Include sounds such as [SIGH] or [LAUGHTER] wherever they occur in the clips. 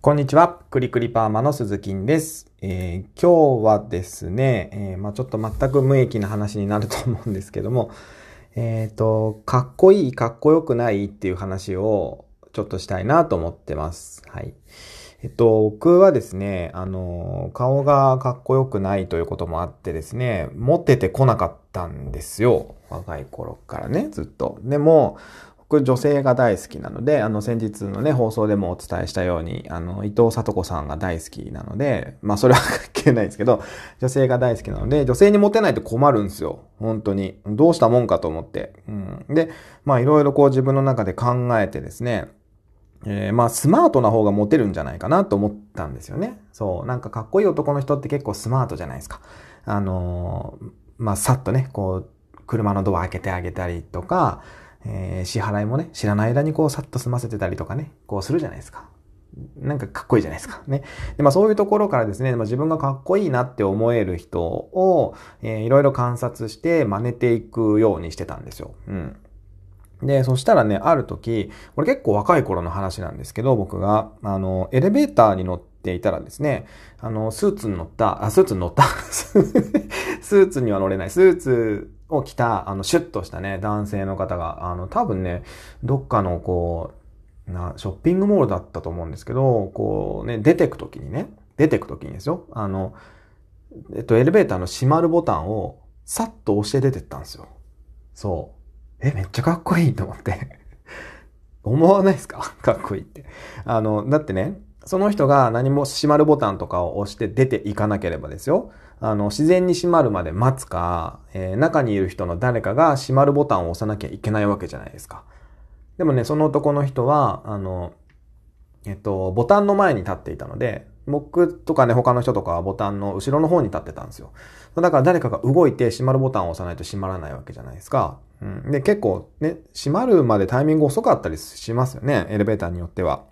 こんにちは。クリクリパーマの鈴木です。えー、今日はですね、えー、まあ、ちょっと全く無益な話になると思うんですけども、えっ、ー、と、かっこいい、かっこよくないっていう話をちょっとしたいなと思ってます。はい。えっと、僕はですね、あの、顔がかっこよくないということもあってですね、持っててこなかったんですよ。若い頃からね、ずっと。でも、僕女性が大好きなので、あの先日のね、放送でもお伝えしたように、あの、伊藤聡子さんが大好きなので、まあそれは関係ないですけど、女性が大好きなので、女性にモテないと困るんですよ。本当に。どうしたもんかと思って。うん、で、まあいろいろこう自分の中で考えてですね、えー、まあスマートな方がモテるんじゃないかなと思ったんですよね。そう。なんかかっこいい男の人って結構スマートじゃないですか。あのー、まあさっとね、こう、車のドア開けてあげたりとか、えー、支払いもね、知らない間にこうさっと済ませてたりとかね、こうするじゃないですか。なんかかっこいいじゃないですか。ね。で、まあそういうところからですね、まあ、自分がかっこいいなって思える人を、えー、いろいろ観察して真似ていくようにしてたんですよ。うん。で、そしたらね、ある時、これ結構若い頃の話なんですけど、僕が、あの、エレベーターに乗っていたらですね、あの、スーツに乗った、あ、スーツに乗った [LAUGHS] スーツには乗れない。スーツを着た、あの、シュッとしたね、男性の方が、あの、多分ね、どっかの、こう、な、ショッピングモールだったと思うんですけど、こうね、出てくときにね、出てくときにですよ、あの、えっと、エレベーターの閉まるボタンを、さっと押して出てったんですよ。そう。え、めっちゃかっこいいと思って [LAUGHS] 思わないですか？[LAUGHS] かっこいいって。あの、だってね、その人が何も閉まるボタンとかを押して出ていかなければですよ。あの、自然に閉まるまで待つか、えー、中にいる人の誰かが閉まるボタンを押さなきゃいけないわけじゃないですか。でもね、その男の人は、あの、えっと、ボタンの前に立っていたので、僕とかね、他の人とかはボタンの後ろの方に立ってたんですよ。だから誰かが動いて閉まるボタンを押さないと閉まらないわけじゃないですか。うん。で、結構ね、閉まるまでタイミング遅かったりしますよね。エレベーターによっては。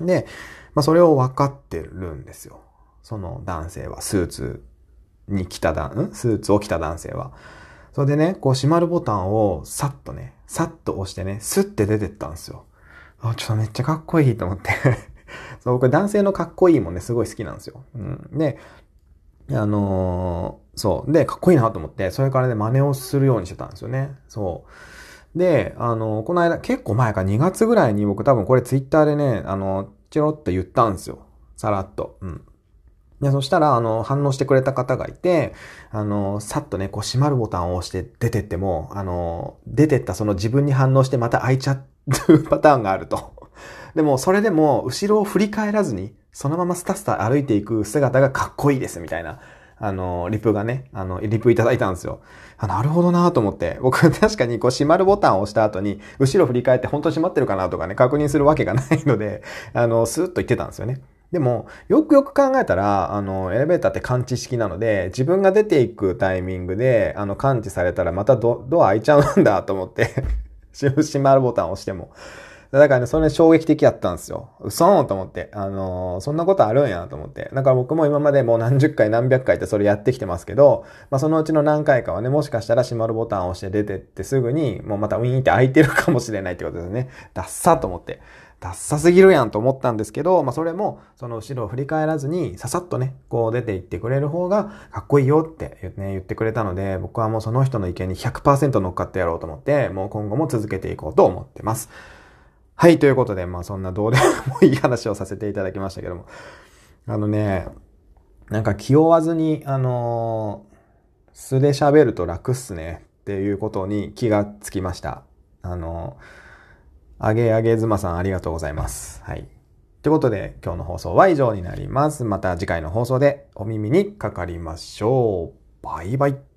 で、まあそれを分かってるんですよ。その男性は、スーツに来ただ、ん？スーツを着た男性は。それでね、こう閉まるボタンをさっとね、さっと押してね、スッて出てったんですよ。あ、ちょっとめっちゃかっこいいと思って [LAUGHS] そう、僕男性のかっこいいもんね、すごい好きなんですよ。うん。で、あのー、そう。で、かっこいいなと思って、それからね、真似をするようにしてたんですよね。そう。で、あの、この間、結構前か2月ぐらいに僕多分これツイッターでね、あの、チロって言ったんですよ。さらっと。うん。で、そしたら、あの、反応してくれた方がいて、あの、さっとね、こう閉まるボタンを押して出てっても、あの、出てったその自分に反応してまた開いちゃう [LAUGHS] パターンがあると。でも、それでも、後ろを振り返らずに、そのままスタスタ歩いていく姿がかっこいいです、みたいな。あの、リプがね、あの、リプいただいたんですよ。あ、なるほどなと思って。僕 [LAUGHS] 確かにこう閉まるボタンを押した後に、後ろ振り返って本当に閉まってるかなとかね、確認するわけがないので、[LAUGHS] あの、スーッと言ってたんですよね。でも、よくよく考えたら、あの、エレベーターって感知式なので、自分が出ていくタイミングで、あの、感知されたらまたドドア開いちゃうんだと思って [LAUGHS] 閉まるボタンを押しても。だからね、それ衝撃的やったんですよ。嘘ーと思って。あのー、そんなことあるんやと思って。だから僕も今までもう何十回何百回ってそれやってきてますけど、まあそのうちの何回かはね、もしかしたら閉まるボタンを押して出てってすぐに、もうまたウィーンって開いてるかもしれないってことですね。ダッサと思って。ダッサすぎるやんと思ったんですけど、まあそれも、その後ろを振り返らずに、ささっとね、こう出ていってくれる方が、かっこいいよって言って,、ね、言ってくれたので、僕はもうその人の意見に100%乗っかってやろうと思って、もう今後も続けていこうと思ってます。はい、ということで、まあそんなどうでもいい話をさせていただきましたけども。あのね、なんか気負わずに、あのー、素で喋ると楽っすねっていうことに気がつきました。あのー、あげあげずまさんありがとうございます。はい。ということで、今日の放送は以上になります。また次回の放送でお耳にかかりましょう。バイバイ。